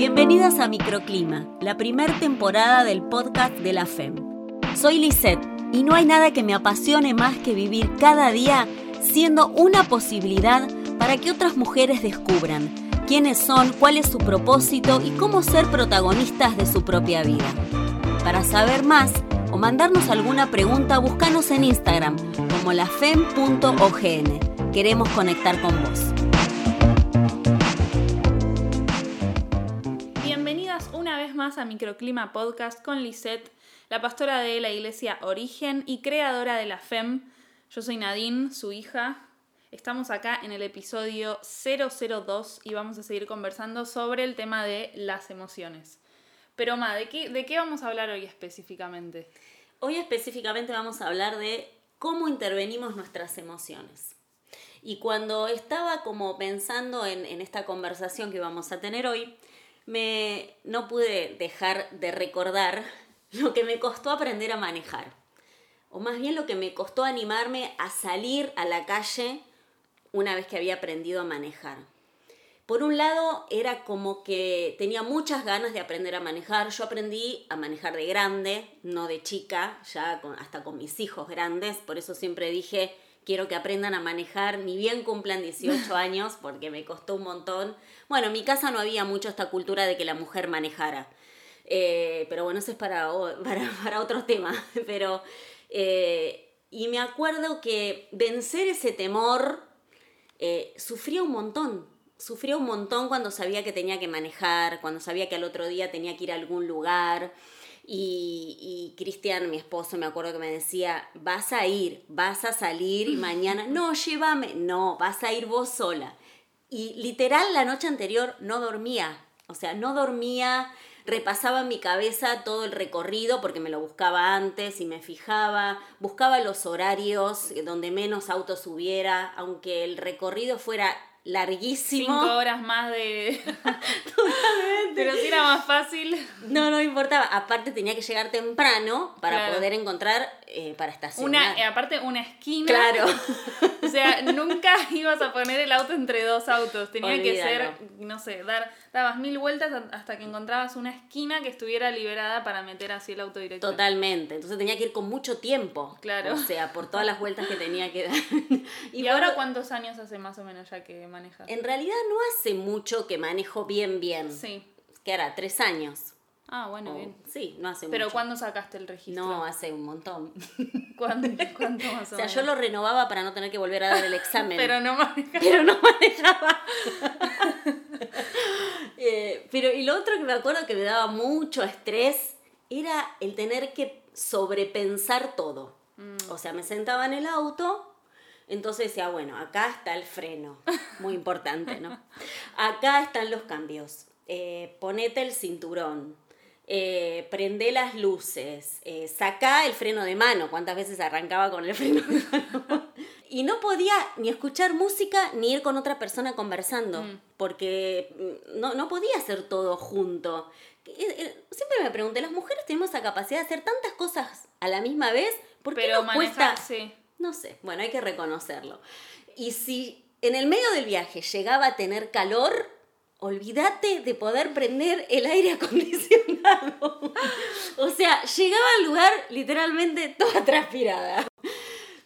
Bienvenidas a Microclima, la primera temporada del podcast de la FEM. Soy Lisette y no hay nada que me apasione más que vivir cada día siendo una posibilidad para que otras mujeres descubran quiénes son, cuál es su propósito y cómo ser protagonistas de su propia vida. Para saber más o mandarnos alguna pregunta, búscanos en Instagram como lafem.ogn. Queremos conectar con vos. A Microclima Podcast con Lisette, la pastora de la iglesia Origen y creadora de la FEM. Yo soy Nadine, su hija. Estamos acá en el episodio 002 y vamos a seguir conversando sobre el tema de las emociones. Pero, Ma, ¿de qué, ¿de qué vamos a hablar hoy específicamente? Hoy específicamente vamos a hablar de cómo intervenimos nuestras emociones. Y cuando estaba como pensando en, en esta conversación que vamos a tener hoy, me, no pude dejar de recordar lo que me costó aprender a manejar. O más bien lo que me costó animarme a salir a la calle una vez que había aprendido a manejar. Por un lado, era como que tenía muchas ganas de aprender a manejar. Yo aprendí a manejar de grande, no de chica, ya hasta con mis hijos grandes. Por eso siempre dije, quiero que aprendan a manejar, ni bien cumplan 18 años, porque me costó un montón. Bueno, en mi casa no había mucho esta cultura de que la mujer manejara. Eh, pero bueno, eso es para, para, otro tema. Pero, eh, y me acuerdo que vencer ese temor eh, sufría un montón. Sufría un montón cuando sabía que tenía que manejar, cuando sabía que al otro día tenía que ir a algún lugar. Y, y Cristian, mi esposo, me acuerdo que me decía, vas a ir, vas a salir y mañana, no, llévame, no, vas a ir vos sola. Y literal la noche anterior no dormía, o sea, no dormía, repasaba en mi cabeza todo el recorrido porque me lo buscaba antes y me fijaba, buscaba los horarios donde menos autos hubiera, aunque el recorrido fuera larguísimo. Cinco horas más de... Totalmente. Pero si era más fácil. No, no importaba. Aparte tenía que llegar temprano para poder encontrar, eh, para estacionar. Una, eh, aparte una esquina. Claro. o sea, nunca ibas a poner el auto entre dos autos. Tenía que ser, no sé, dar, dabas mil vueltas hasta que encontrabas una esquina que estuviera liberada para meter así el auto directo. Totalmente. Entonces tenía que ir con mucho tiempo. Claro. O sea, por todas las vueltas que tenía que dar. ¿Y, ahora cuántos años hace más o menos ya que manejas? En realidad no hace mucho que manejo bien, bien. Sí. ¿Qué hará? ¿Tres años? Ah, bueno, bien. Sí, no hace ¿Pero mucho. cuándo sacaste el registro? No, hace un montón. ¿Cuánto, cuánto más o, o sea, yo lo renovaba para no tener que volver a dar el examen. pero no manejaba. Pero no manejaba. eh, pero y lo otro que me acuerdo que me daba mucho estrés era el tener que sobrepensar todo. Mm. O sea, me sentaba en el auto, entonces decía, bueno, acá está el freno, muy importante, ¿no? Acá están los cambios, eh, ponete el cinturón, eh, prende las luces, eh, saca el freno de mano, cuántas veces arrancaba con el freno de mano. y no podía ni escuchar música ni ir con otra persona conversando, Mm. porque mm, no, no podía hacer todo junto. Eh, eh, Siempre me pregunté, las mujeres tenemos la capacidad de hacer tantas cosas a la misma vez, ¿por qué Pero nos cuesta? manejar, sí. No sé, bueno, hay que reconocerlo. Y si en el medio del viaje llegaba a tener calor, olvídate de poder prender el aire acondicionado. o sea, llegaba al lugar literalmente toda transpirada.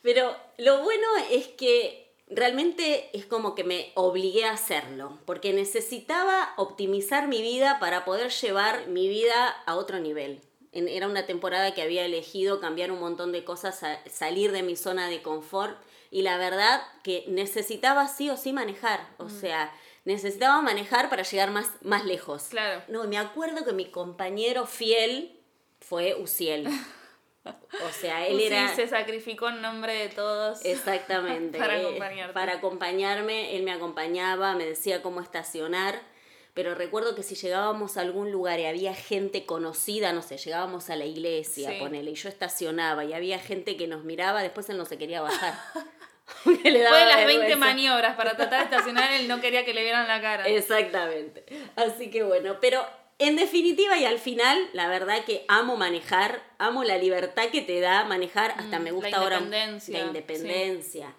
Pero lo bueno es que realmente es como que me obligué a hacerlo, porque necesitaba optimizar mi vida para poder llevar mi vida a otro nivel. Era una temporada que había elegido cambiar un montón de cosas, salir de mi zona de confort y la verdad que necesitaba sí o sí manejar, o sea, necesitaba manejar para llegar más, más lejos. Claro. No, me acuerdo que mi compañero fiel fue Uciel. O sea, él Uzi era... se sacrificó en nombre de todos. Exactamente. Para acompañarte. Para acompañarme, él me acompañaba, me decía cómo estacionar. Pero recuerdo que si llegábamos a algún lugar y había gente conocida, no sé, llegábamos a la iglesia, Sí. ponele, y yo estacionaba y había gente que nos miraba, después él no se quería bajar. Le Después daba de las 20 vergüenza. maniobras para tratar de estacionar, él no quería que le vieran la cara. Exactamente. Así que bueno, pero en definitiva y al final, la verdad que amo manejar, amo la libertad que te da manejar, hasta Mm, me la gusta ahora la independencia.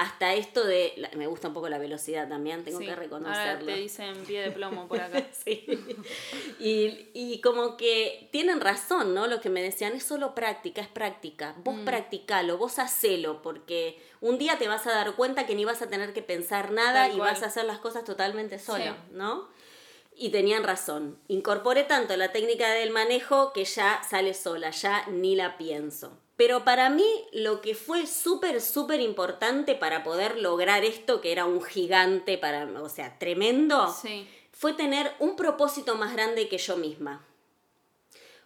Hasta esto de, la- me gusta un poco la velocidad también, tengo Sí, que Ahora reconocerlo. te dicen pie de plomo por acá. Sí. Y, y como que tienen razón, ¿no? Lo que me decían, es solo práctica, es práctica. Vos Mm. practicalo, vos hacelo, porque un día te vas a dar cuenta que ni vas a tener que pensar nada Tal y cual. vas a hacer las cosas totalmente solo, Sí. ¿no? Y tenían razón. Incorporé tanto la técnica del manejo que ya sale sola, ya ni la pienso. Pero para mí lo que fue súper, súper importante para poder lograr esto, que era un gigante para, o sea, tremendo, Sí. fue tener un propósito más grande que yo misma.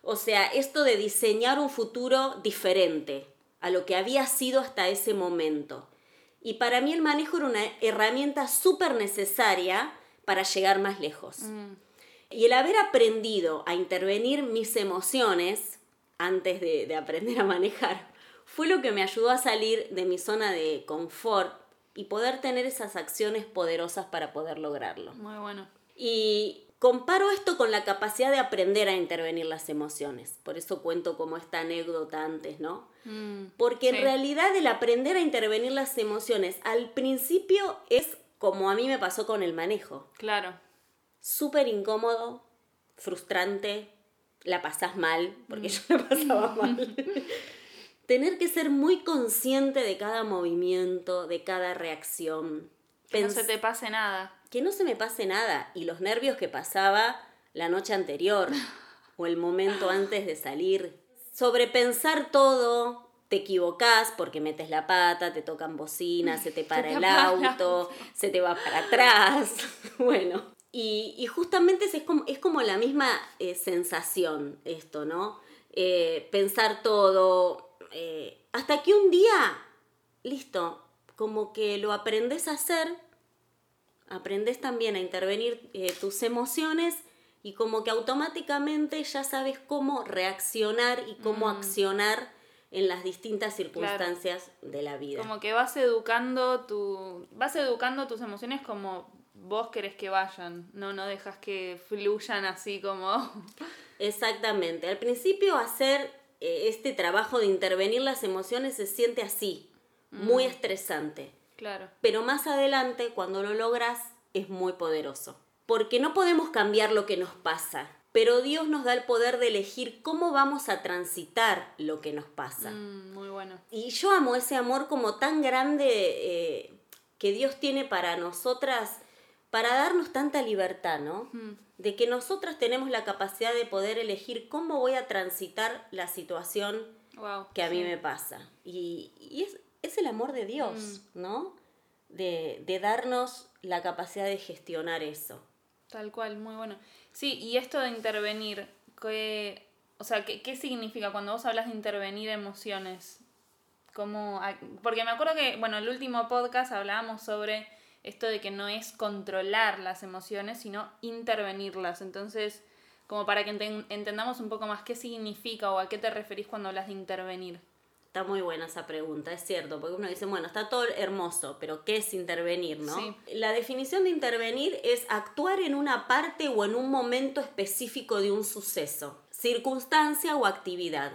O sea, esto de diseñar un futuro diferente a lo que había sido hasta ese momento. Y para mí el manejo era una herramienta súper necesaria para llegar más lejos. Mm, Y el haber aprendido a intervenir mis emociones antes de, de aprender a manejar fue lo que me ayudó a salir de mi zona de confort y poder tener esas acciones poderosas para poder lograrlo. muy bueno. Y comparo esto con la capacidad de aprender a intervenir las emociones. Por eso cuento como esta anécdota antes, ¿no? Mm, Porque en realidad el aprender a intervenir las emociones al principio es como a mí me pasó con el manejo. Claro. Súper incómodo, frustrante, la pasás mal, porque yo la pasaba mal. Tener que ser muy consciente de cada movimiento, de cada reacción. Que no se te pase nada. que no se me pase nada y los nervios que pasaba la noche anterior o el momento antes de salir. Sobrepensar todo, te equivocás porque metes la pata, te tocan bocinas, se te para te el auto, se te va para atrás. bueno, y, y justamente es como, es como la misma eh, sensación esto, ¿no? Eh, pensar todo, eh, hasta que un día, listo, como que lo aprendes a hacer aprendes también a intervenir tus emociones y como que automáticamente ya sabes cómo reaccionar y cómo accionar en las distintas circunstancias de la vida. Como que vas educando tu. vas educando tus emociones como vos querés que vayan. No, no dejas que fluyan así como. Exactamente. Al principio hacer eh, este trabajo de intervenir las emociones se siente así, muy estresante. claro. Pero más adelante, cuando lo logras, es muy poderoso. Porque no podemos cambiar lo que nos pasa, pero Dios nos da el poder de elegir cómo vamos a transitar lo que nos pasa. Mm, muy bueno. Y yo amo ese amor como tan grande eh, que Dios tiene para nosotras, para darnos tanta libertad, ¿no? Mm, De que nosotras tenemos la capacidad de poder elegir cómo voy a transitar la situación Wow. que a mí me pasa. Y, y es, es el amor de Dios, ¿no? De, de darnos la capacidad de gestionar eso. Tal cual, muy bueno. Sí, y esto de intervenir, ¿qué, o sea, ¿qué, qué significa cuando vos hablas de intervenir emociones? Como, porque me acuerdo que, bueno, el último podcast hablábamos sobre esto de que no es controlar las emociones, sino intervenirlas. Entonces, como para que enten- entendamos un poco más qué significa o a qué te referís cuando hablas de intervenir. Está muy buena esa pregunta, es cierto, porque uno dice, bueno, está todo hermoso, pero ¿qué es intervenir, no? Sí. La definición de intervenir es actuar en una parte o en un momento específico de un suceso, circunstancia o actividad.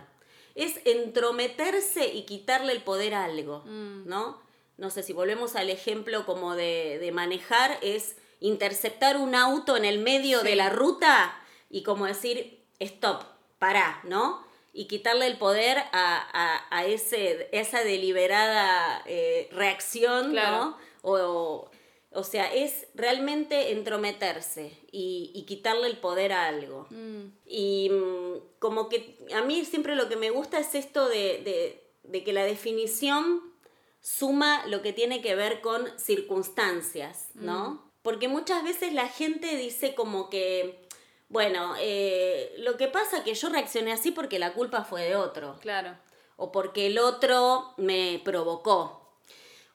Es entrometerse y quitarle el poder a algo, ¿no? No sé si volvemos al ejemplo como de, de manejar, es interceptar un auto en el medio Sí. de la ruta y como decir, stop, pará, ¿no? Y quitarle el poder a, a- a ese, esa deliberada eh, reacción, Claro. ¿no? O, o sea, es realmente entrometerse y, y quitarle el poder a algo. Mm, Y mm, como que a mí siempre lo que me gusta es esto de, de- de que la definición suma lo que tiene que ver con circunstancias, ¿no? Porque muchas veces la gente dice como que, bueno, eh, lo que pasa que yo reaccioné así porque la culpa fue de otro claro. o porque el otro me provocó,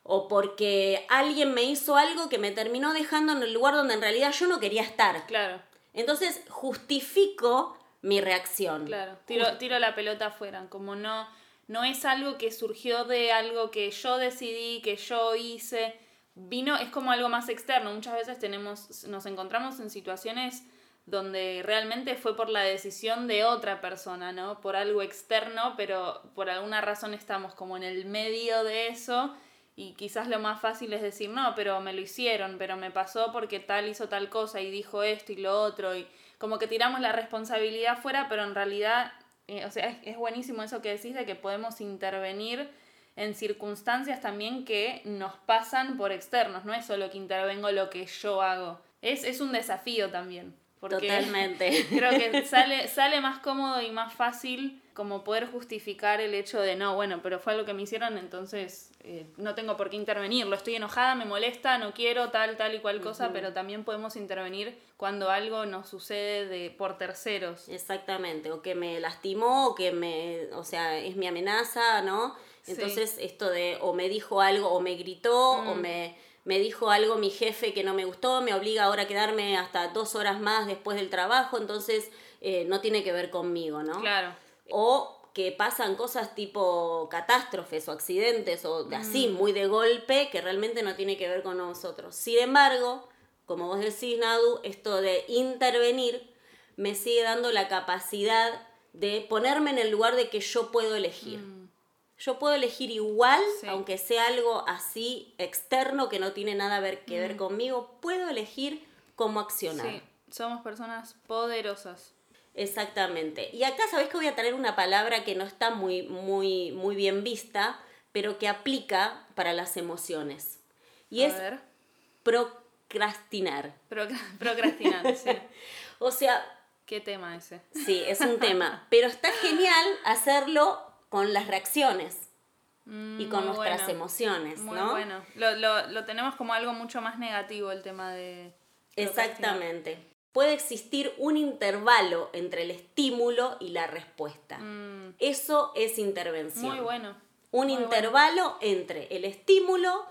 o porque alguien me hizo algo que me terminó dejando en el lugar donde en realidad yo no quería estar. Claro, Entonces justifico mi reacción. claro. Tiro, tiro la pelota afuera. Como no, no es algo que surgió de algo que yo decidí, que yo hice. Vino, es como algo más externo. Muchas veces tenemos, nos encontramos en situaciones donde realmente fue por la decisión de otra persona, ¿no? Por algo externo, pero por alguna razón estamos como en el medio de eso Y quizás lo más fácil es decir, no, pero me lo hicieron, pero me pasó porque tal hizo tal cosa y dijo esto y lo otro. Y como que tiramos la responsabilidad fuera, pero en realidad, eh, o sea, es, buenísimo eso que decís de que podemos intervenir en circunstancias también que nos pasan por externos, no es solo que intervengo lo que yo hago. Es, es un desafío también. Porque Totalmente. Creo que sale, sale más cómodo y más fácil como poder justificar el hecho de no, bueno, pero fue algo que me hicieron, entonces eh, no tengo por qué intervenir. Lo estoy enojada, me molesta, no quiero tal, tal y cual cosa, pero también podemos intervenir cuando algo nos sucede de, por terceros. Exactamente, o que me lastimó, o que me, o sea, es mi amenaza, ¿no? Entonces esto de o me dijo algo, o me gritó, o Mm. me, me dijo algo mi jefe que no me gustó, me obliga ahora a quedarme hasta dos horas más después del trabajo, entonces eh, no tiene que ver conmigo, ¿no? Claro. O que pasan cosas tipo catástrofes o accidentes o de así, Mm. muy de golpe, que realmente no tiene que ver con nosotros. Sin embargo, como vos decís, Nadu, esto de intervenir me sigue dando la capacidad de ponerme en el lugar de que yo puedo elegir. Yo puedo elegir igual. Sí. aunque sea algo así externo que no tiene nada ver- que Mm. ver conmigo, puedo elegir cómo accionar. Sí, somos personas poderosas. Exactamente. Y acá sabes que voy a traer una palabra que no está muy, muy, muy bien vista, pero que aplica para las emociones. Y A es ver. procrastinar. Procra- procrastinar, sí. O sea, ¿Qué tema ese? sí, es un tema, pero está genial hacerlo con las reacciones y con Mm, nuestras bueno. emociones, Muy ¿no? bueno. Lo, lo, lo tenemos como algo mucho más negativo el tema de... Exactamente. Puede existir un intervalo entre el estímulo y la respuesta. Mm, Eso es intervención. muy bueno. un Muy bueno. intervalo entre el estímulo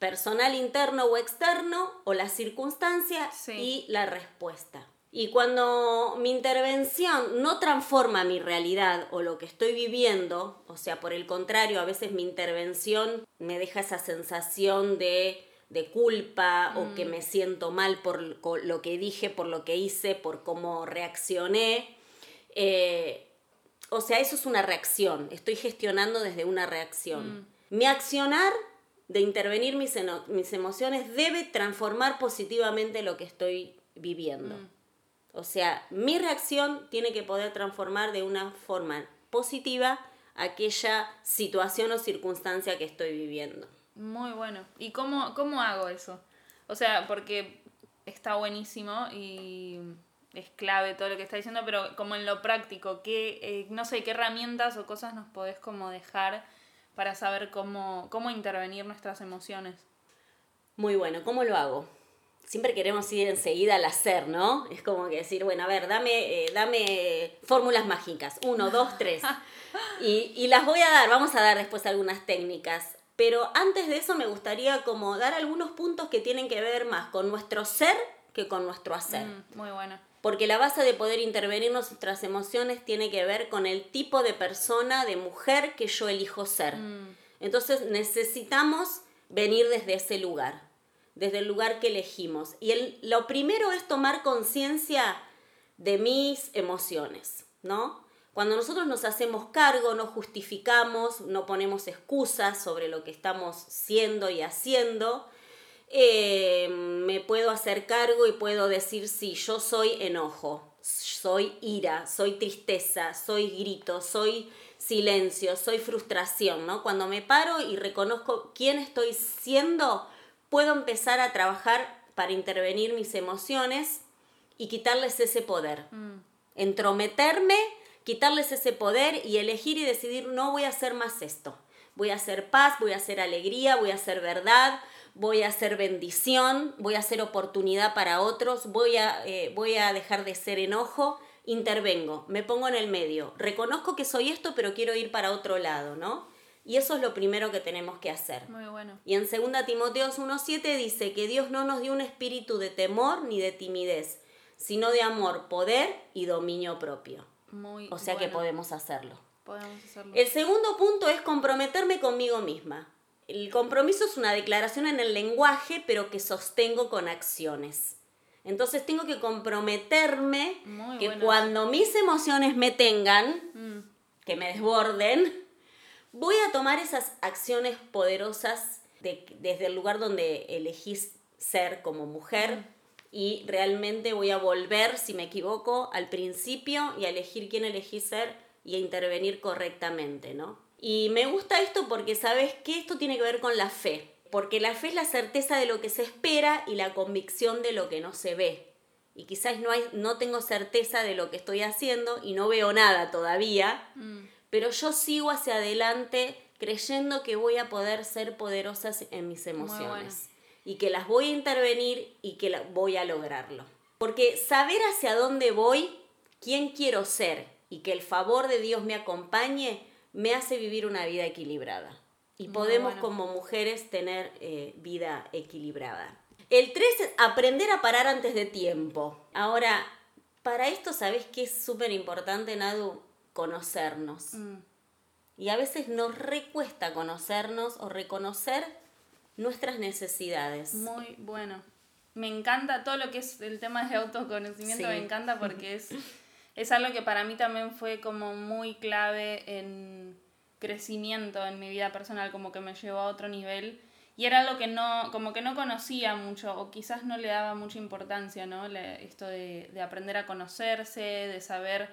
personal interno o externo o la circunstancia Sí. y la respuesta. Y cuando mi intervención no transforma mi realidad o lo que estoy viviendo, o sea, por el contrario, a veces mi intervención me deja esa sensación de, de culpa o Mm. que me siento mal por lo que dije, por lo que hice, por cómo reaccioné. eh, o sea, eso es una reacción. Estoy gestionando desde una reacción. Mi accionar de intervenir mis, mis emociones debe transformar positivamente lo que estoy viviendo. O sea, mi reacción tiene que poder transformar de una forma positiva aquella situación o circunstancia que estoy viviendo. Muy bueno. ¿Y cómo, cómo hago eso? O sea, porque está buenísimo y es clave todo lo que está diciendo, pero como en lo práctico, ¿qué, eh, no sé, qué herramientas o cosas nos podés como dejar para saber cómo, cómo intervenir nuestras emociones? Muy bueno, ¿cómo lo hago? Siempre queremos ir enseguida al hacer, ¿no? Es como que decir, bueno, a ver, dame, eh, dame fórmulas mágicas. Uno, dos, tres. Y, y las voy a dar, vamos a dar después algunas técnicas. Pero antes de eso me gustaría como dar algunos puntos que tienen que ver más con nuestro ser que con nuestro hacer. Mm, muy bueno. Porque la base de poder intervenir nuestras emociones tiene que ver con el tipo de persona, de mujer que yo elijo ser. Mm, Entonces necesitamos venir desde ese lugar, desde el lugar que elegimos. Y el- lo primero es tomar conciencia de mis emociones, ¿no? Cuando nosotros nos hacemos cargo, no justificamos, no ponemos excusas sobre lo que estamos siendo y haciendo, eh, me puedo hacer cargo y puedo decir, sí, yo soy enojo, soy ira, soy tristeza, soy grito, soy silencio, soy frustración, ¿no? Cuando me paro y reconozco quién estoy siendo, puedo empezar a trabajar para intervenir mis emociones y quitarles ese poder. mm, Entrometerme, quitarles ese poder y elegir y decidir, no voy a hacer más esto. Voy a hacer paz, voy a hacer alegría, voy a hacer verdad, voy a hacer bendición, voy a hacer oportunidad para otros, voy a, eh, voy a dejar de ser enojo, intervengo, me pongo en el medio, reconozco que soy esto, pero quiero ir para otro lado, ¿no? Y eso es lo primero que tenemos que hacer. muy bueno. Y en 2 Timoteos 1.7 dice que Dios no nos dio un espíritu de temor ni de timidez, sino de amor, poder y dominio propio. Muy O sea que podemos hacerlo. Podemos hacerlo. El segundo punto es comprometerme conmigo misma. El compromiso es una declaración en el lenguaje, pero que sostengo con acciones. Entonces tengo que comprometerme Muy que cuando mis emociones me tengan, Mm, que me desborden, voy a tomar esas acciones poderosas desde el lugar donde elegís ser como mujer y realmente voy a volver, si me equivoco, al principio y a elegir quién elegí ser y a intervenir correctamente, ¿no? Y me gusta esto porque sabes que esto tiene que ver con la fe, porque la fe es la certeza de lo que se espera y la convicción de lo que no se ve. Y quizás no, hay, no tengo certeza de lo que estoy haciendo y no veo nada todavía, mm. Pero yo sigo hacia adelante creyendo que voy a poder ser poderosas en mis emociones y que las voy a intervenir y que voy a lograrlo. Porque saber hacia dónde voy, quién quiero ser y que el favor de Dios me acompañe, me hace vivir una vida equilibrada. Y podemos como mujeres tener eh, vida equilibrada. El 3 es aprender a parar antes de tiempo. Ahora, para esto, ¿sabes qué es súper importante, Nadu? Conocernos. Mm. Y a veces nos recuesta conocernos o reconocer nuestras necesidades. Muy bueno. Me encanta todo lo que es el tema de autoconocimiento, me encanta porque es, es algo que para mí también fue como muy clave en crecimiento en mi vida personal, como que me llevó a otro nivel. Y era algo que no, como que no conocía mucho, o quizás no le daba mucha importancia, ¿no? esto de, de aprender a conocerse, de saber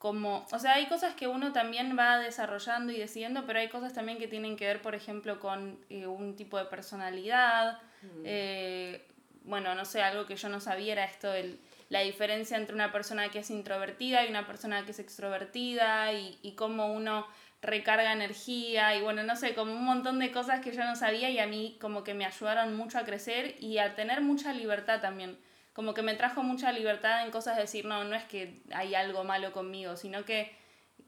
como, o sea, hay cosas que uno también va desarrollando y decidiendo, pero hay cosas también que tienen que ver, por ejemplo, con eh, un tipo de personalidad. Mm. Eh, bueno, no sé, algo que yo no sabía era esto, el, la diferencia entre una persona que es introvertida y una persona que es extrovertida y, y cómo uno recarga energía y bueno, no sé, como un montón de cosas que yo no sabía y a mí como que me ayudaron mucho a crecer y a tener mucha libertad también como que me trajo mucha libertad en cosas de decir, no, no es que hay algo malo conmigo, sino que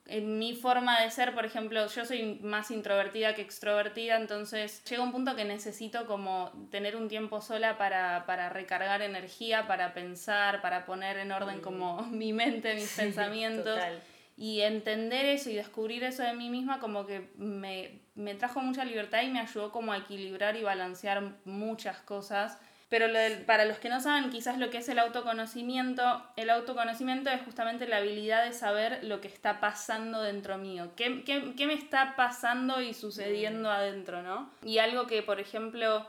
en mi forma de ser, por ejemplo, yo soy más introvertida que extrovertida, entonces llega un punto que necesito como tener un tiempo sola para, para recargar energía, para pensar, para poner en orden mm. como mi mente, mis pensamientos. Y entender eso y descubrir eso de mí misma como que me, me trajo mucha libertad y me ayudó como a equilibrar y balancear muchas cosas pero para los que no saben quizás lo que es el autoconocimiento, el autoconocimiento es justamente la habilidad de saber lo que está pasando dentro mío, qué, qué, qué me está pasando y sucediendo mm. adentro, ¿no? Y algo que, por ejemplo,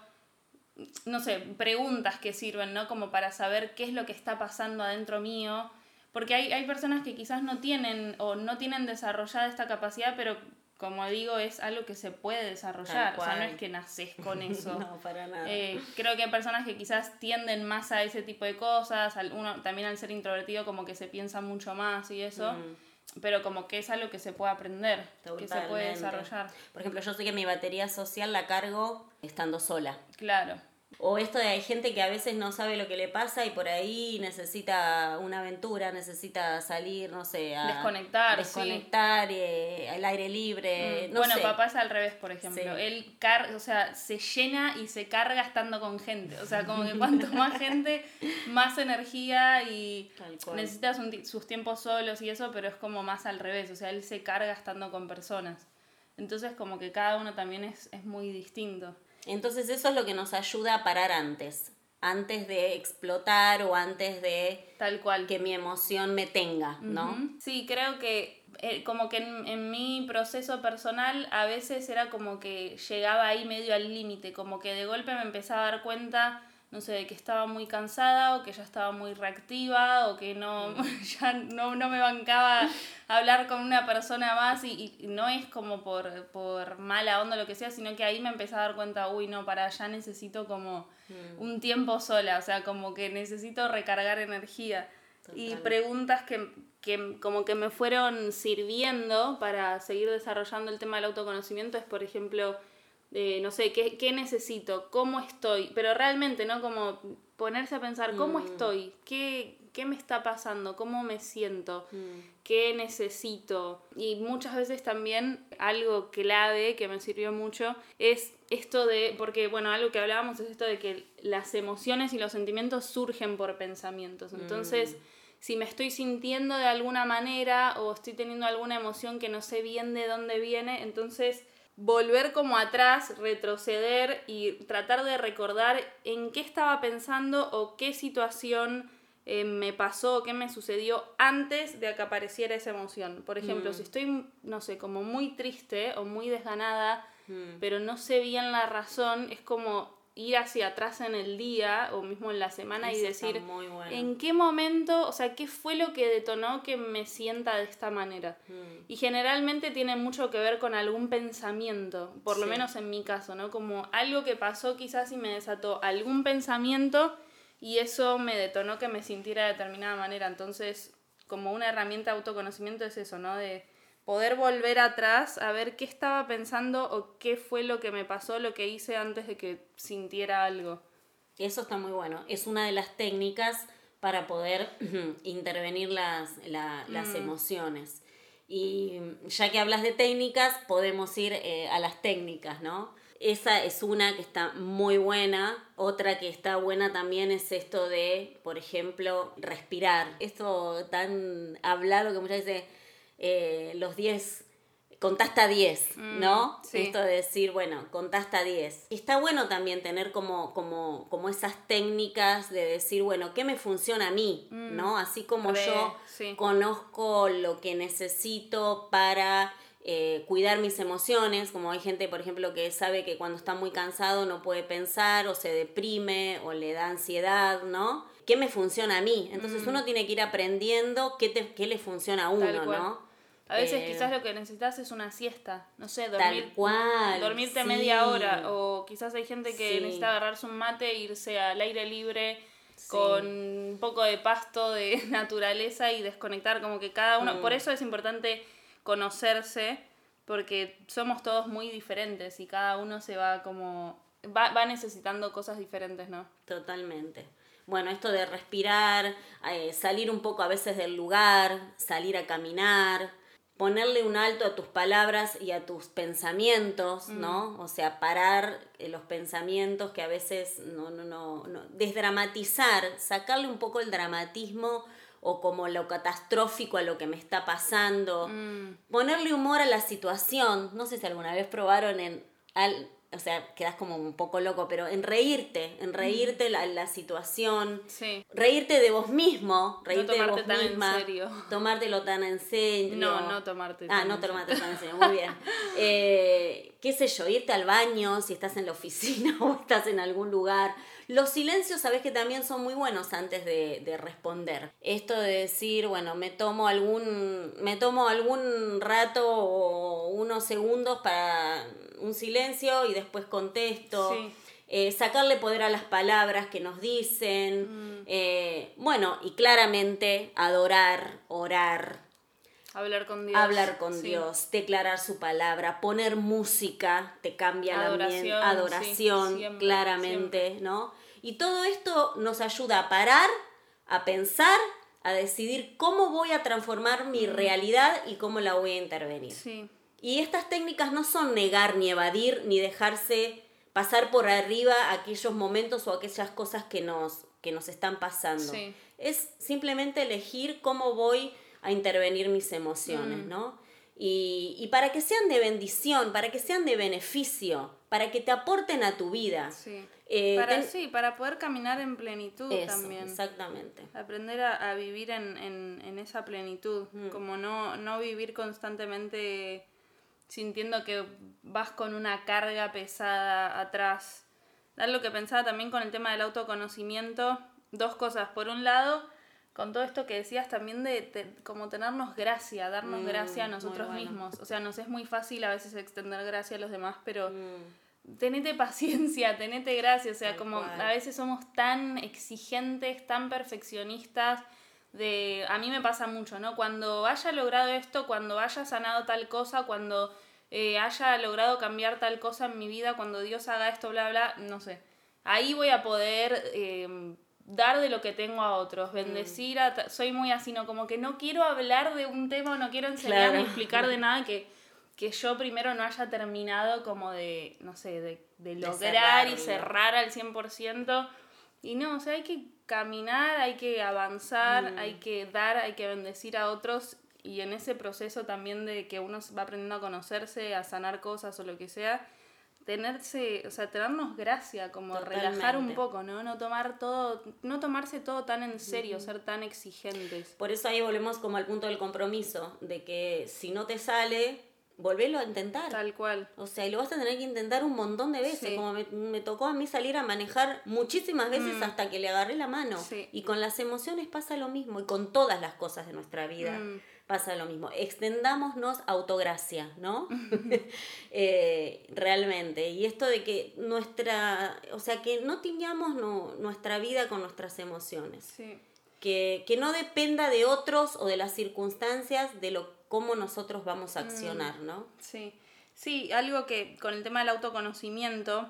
no sé, preguntas que sirven, ¿no? Como para saber qué es lo que está pasando adentro mío. Porque hay, hay personas que quizás no tienen o no tienen desarrollada esta capacidad, pero como digo, es algo que se puede desarrollar. O sea, no es que naces con eso. no, para nada. Eh, creo que hay personas que quizás tienden más a ese tipo de cosas. Uno también al ser introvertido, como que se piensa mucho más y eso. Mm. Pero como que es algo que se puede aprender, que se puede desarrollar. Por ejemplo, yo sé que mi batería social la cargo estando sola. Claro. O esto de hay gente que a veces no sabe lo que le pasa y por ahí necesita una aventura, necesita salir, no sé, a desconectar, desconectar, el eh, aire libre. Mm. bueno, papá es al revés, por ejemplo. Él car o sea, se llena y se carga estando con gente. O sea, como que cuanto más gente, más energía y necesita sus tiempos solos y eso, pero es como más al revés. O sea, él se carga estando con personas. Entonces, como que cada uno también es, es muy distinto. Entonces eso es lo que nos ayuda a parar antes, antes de explotar o antes de tal cual que mi emoción me tenga, ¿no? Sí, creo que eh, como que en, en, mi proceso personal a veces era como que llegaba ahí medio al límite, como que de golpe me empezaba a dar cuenta no sé, de que estaba muy cansada o que ya estaba muy reactiva o que no, mm. ya no, no me bancaba hablar con una persona más y, no es como por, por mala onda o lo que sea, sino que ahí me empecé a dar cuenta, uy, no, para allá necesito como mm. un tiempo sola, o sea, como que necesito recargar energía. Y preguntas que, que como que me fueron sirviendo para seguir desarrollando el tema del autoconocimiento es, por ejemplo, no sé, ¿qué, ¿qué, necesito? ¿Cómo estoy? Pero realmente, ¿no? Como ponerse a pensar, ¿cómo mm. estoy? ¿Qué, ¿Qué me está pasando? ¿Cómo me siento? Mm. ¿Qué necesito? Y muchas veces también algo clave que me sirvió mucho es esto de, porque bueno, algo que hablábamos es esto de que las emociones y los sentimientos surgen por pensamientos. Entonces, mm. si me estoy sintiendo de alguna manera o estoy teniendo alguna emoción que no sé bien de dónde viene, entonces volver como atrás, retroceder y tratar de recordar en qué estaba pensando o qué situación eh, me pasó, qué me sucedió antes de que apareciera esa emoción. Por ejemplo, mm. si estoy, no sé, como muy triste o muy desganada, Mm. pero no sé bien la razón, es como ir hacia atrás en el día o mismo en la semana y Eso decir muy bueno. en qué momento, o sea, qué fue lo que detonó que me sienta de esta manera. Mm. Y generalmente tiene mucho que ver con algún pensamiento, por lo menos en mi caso, ¿no? Como algo que pasó quizás y me desató algún pensamiento y eso me detonó que me sintiera de determinada manera. Entonces, como una herramienta de autoconocimiento es eso, ¿no? De poder volver atrás a ver qué estaba pensando o qué fue lo que me pasó, lo que hice antes de que sintiera algo. Eso está muy bueno. Es una de las técnicas para poder intervenir las, la- las Mm. emociones. Y ya que hablas de técnicas, podemos ir eh, a las técnicas, ¿no? Esa es una que está muy buena. Otra que está buena también es esto de, por ejemplo, respirar. Esto tan hablado que muchas veces eh, los 10, contá hasta 10, ¿no? sí. Esto de decir, bueno, contá hasta 10. Está bueno también tener como, como, como esas técnicas de decir, bueno, ¿qué me funciona a mí? ¿No? Así como yo sí. conozco lo que necesito para eh, cuidar mis emociones, como hay gente, por ejemplo, que sabe que cuando está muy cansado no puede pensar o se deprime o le da ansiedad, ¿no? ¿Qué me funciona a mí? Entonces uno tiene que ir aprendiendo qué, te, qué le funciona a uno, Mm. ¿no? A veces Eh, quizás lo que necesitas es una siesta, no sé, Tal dormir, cual, dormirte sí. media hora o quizás hay gente que Sí. necesita agarrarse un mate e irse al aire libre Sí. con un poco de pasto, de naturaleza y desconectar, como que cada uno, Mm. por eso es importante conocerse porque somos todos muy diferentes y cada uno se va como va, va necesitando cosas diferentes, ¿no? Totalmente. Bueno, esto de respirar, eh, salir un poco a veces del lugar, salir a caminar, ponerle un alto a tus palabras y a tus pensamientos, ¿no? O sea, parar eh, los pensamientos que a veces no, no, no, no, desdramatizar, sacarle un poco el dramatismo o como lo catastrófico a lo que me está pasando, Mm. ponerle humor a la situación. No sé si alguna vez probaron en... Al, o sea, quedas como un poco loco, pero en reírte, en reírte la, la situación, Sí. reírte de vos mismo, reírte de tomarte vos tan en misma, serio. tomártelo tan en serio. No, no tomarte Ah, tan no en tomarte tan en serio, muy bien. Eh, qué sé yo, irte al baño si estás en la oficina o estás en algún lugar. Los silencios, sabes que también son muy buenos antes de, de responder. Esto de decir, bueno, me tomo algún, me tomo algún rato o unos segundos para un silencio y después contesto. Sí. Eh, sacarle poder a las palabras que nos dicen. Eh, bueno, y claramente adorar, orar, Hablar con Dios. hablar con sí. Dios, declarar su palabra, poner música, te cambia ambiente, Adoración, adoración, sí, siempre, claramente, ¿no? Y todo esto nos ayuda a parar, a pensar, a decidir cómo voy a transformar mi realidad y cómo la voy a intervenir. Sí. Y estas técnicas no son negar ni evadir ni dejarse pasar por arriba aquellos momentos o aquellas cosas que nos, que nos están pasando. Sí. Es simplemente elegir cómo voy a intervenir mis emociones, Mm. ¿no? Y, y para que sean de bendición, para que sean de beneficio, para que te aporten a tu vida. Sí. Eh, para, ten- sí, para poder caminar en plenitud Eso, también. exactamente. Aprender a, a vivir en, en- en esa plenitud. Mm. Como no, no vivir constantemente sintiendo que vas con una carga pesada atrás. Dar lo que pensaba también con el tema del autoconocimiento. Dos cosas. Por un lado, con todo esto que decías también de, te- como tenernos gracia, darnos Mm, gracia a nosotros bueno. mismos. O sea, nos es muy fácil a veces extender gracia a los demás, pero Mm, tenete paciencia, tenete gracia, o sea, Tal como cual. a veces somos tan exigentes, tan perfeccionistas, de a mí me pasa mucho, ¿no? Cuando haya logrado esto, cuando haya sanado tal cosa, cuando eh, haya logrado cambiar tal cosa en mi vida, cuando Dios haga esto, bla, bla, no sé. Ahí voy a poder eh, dar de lo que tengo a otros, bendecir a... Soy muy así, ¿no? Como que no quiero hablar de un tema, no quiero enseñar Claro. ni explicar de nada que, que yo primero no haya terminado como de, no sé, de, de lograr y cerrarlo. cerrar al 100%. Y no, o sea, hay que caminar, hay que avanzar, Mm. hay que dar, hay que bendecir a otros. Y en ese proceso también de que uno va aprendiendo a conocerse, a sanar cosas o lo que sea, tenerse, o sea, tenernos gracia, como relajar un poco, ¿no? No tomar todo, no tomarse todo tan en serio, ser tan exigentes. Por eso ahí volvemos como al punto del compromiso, de que si no te sale, volverlo a intentar. Tal cual. O sea, y lo vas a tener que intentar un montón de veces. Sí. Como me, me tocó a mí salir a manejar muchísimas veces Mm. hasta que le agarré la mano. Sí. Y con las emociones pasa lo mismo. Y con todas las cosas de nuestra vida Mm. Pasa lo mismo. Extendámonos autogracia, ¿no? Eh, realmente. Y esto de que nuestra. O sea, que no tiñamos no- nuestra vida con nuestras emociones Sí. que, que no dependa de otros o de las circunstancias de lo cómo nosotros vamos a accionar, ¿no? Sí, sí, algo que con el tema del autoconocimiento,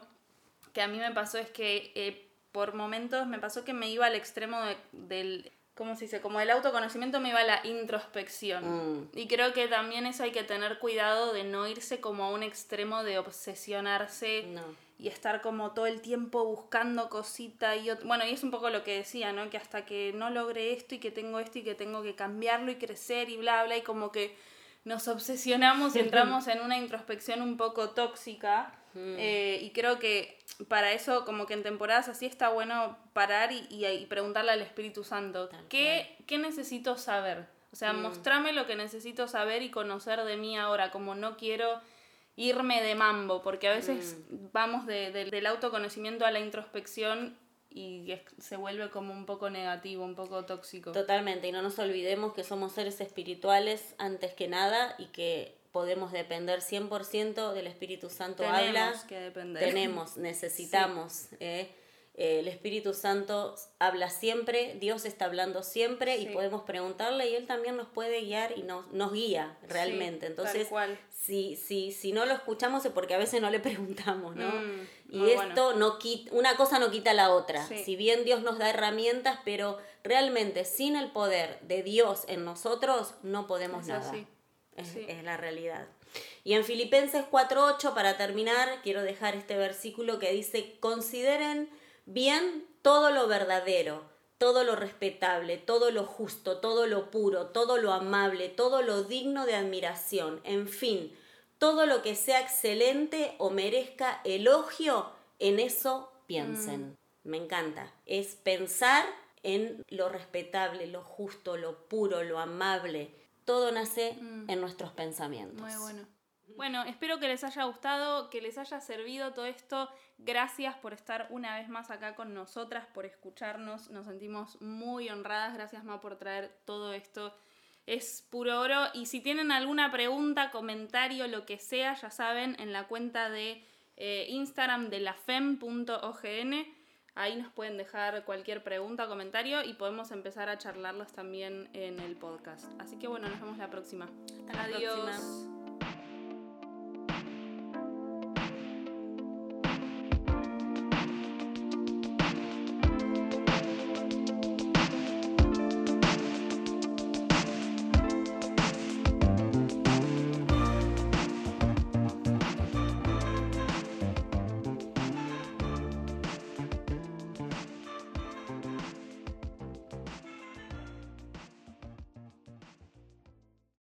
que a mí me pasó es que eh, por momentos me pasó que me iba al extremo de- del, ¿cómo se dice? Como el autoconocimiento me iba a la introspección. Mm. Y creo que también eso hay que tener cuidado de no irse como a un extremo de obsesionarse No. y estar como todo el tiempo buscando cosita y bueno, y es un poco lo que decía, ¿no? Que hasta que no logre esto y que tengo esto y que tengo que cambiarlo y crecer y bla, bla, y como que nos obsesionamos y entramos en una introspección un poco tóxica. Eh, y creo que para eso, como que en temporadas así está bueno parar y, y- y preguntarle al Espíritu Santo, ¿qué, ¿qué necesito saber? O sea, mostrame lo que necesito saber y conocer de mí ahora, como no quiero irme de mambo, porque a veces vamos de- de- del autoconocimiento a la introspección y es- se vuelve como un poco negativo, un poco tóxico. Totalmente, y no nos olvidemos que somos seres espirituales antes que nada y que podemos depender 100% del Espíritu Santo Tenemos habla. que depender. Tenemos, necesitamos. ¿eh? Eh, el Espíritu Santo habla siempre, Dios está hablando siempre y Sí. podemos preguntarle y Él también nos puede guiar y nos, nos guía realmente. tal Entonces, cual. si, si, si no lo escuchamos es porque a veces no le preguntamos, ¿no? Mm, y esto no quita, una cosa no quita la otra. Sí. Si bien Dios nos da herramientas, pero realmente sin el poder de Dios en nosotros no podemos Es nada. así. Es, Sí. es la realidad. Y en Filipenses 4.8, para terminar, quiero dejar este versículo que dice, consideren bien todo lo verdadero, todo lo respetable, todo lo justo, todo lo puro, todo lo amable, todo lo digno de admiración, en fin, todo lo que sea excelente o merezca elogio, en eso piensen. Me encanta. Es pensar en lo respetable, lo justo, lo puro, lo amable. Todo nace en nuestros pensamientos. Muy bueno. Bueno, espero que les haya gustado, que les haya servido todo esto. Gracias por estar una vez más acá con nosotras, por escucharnos. Nos sentimos muy honradas. Gracias, Ma, por traer todo esto. Es puro oro. Y si tienen alguna pregunta, comentario, lo que sea, ya saben, en la cuenta de eh, Instagram de lafem.ogn. Ahí nos pueden dejar cualquier pregunta, comentario y podemos empezar a charlarlas también en el podcast. Así que bueno, nos vemos la próxima. Hasta la Adiós. próxima.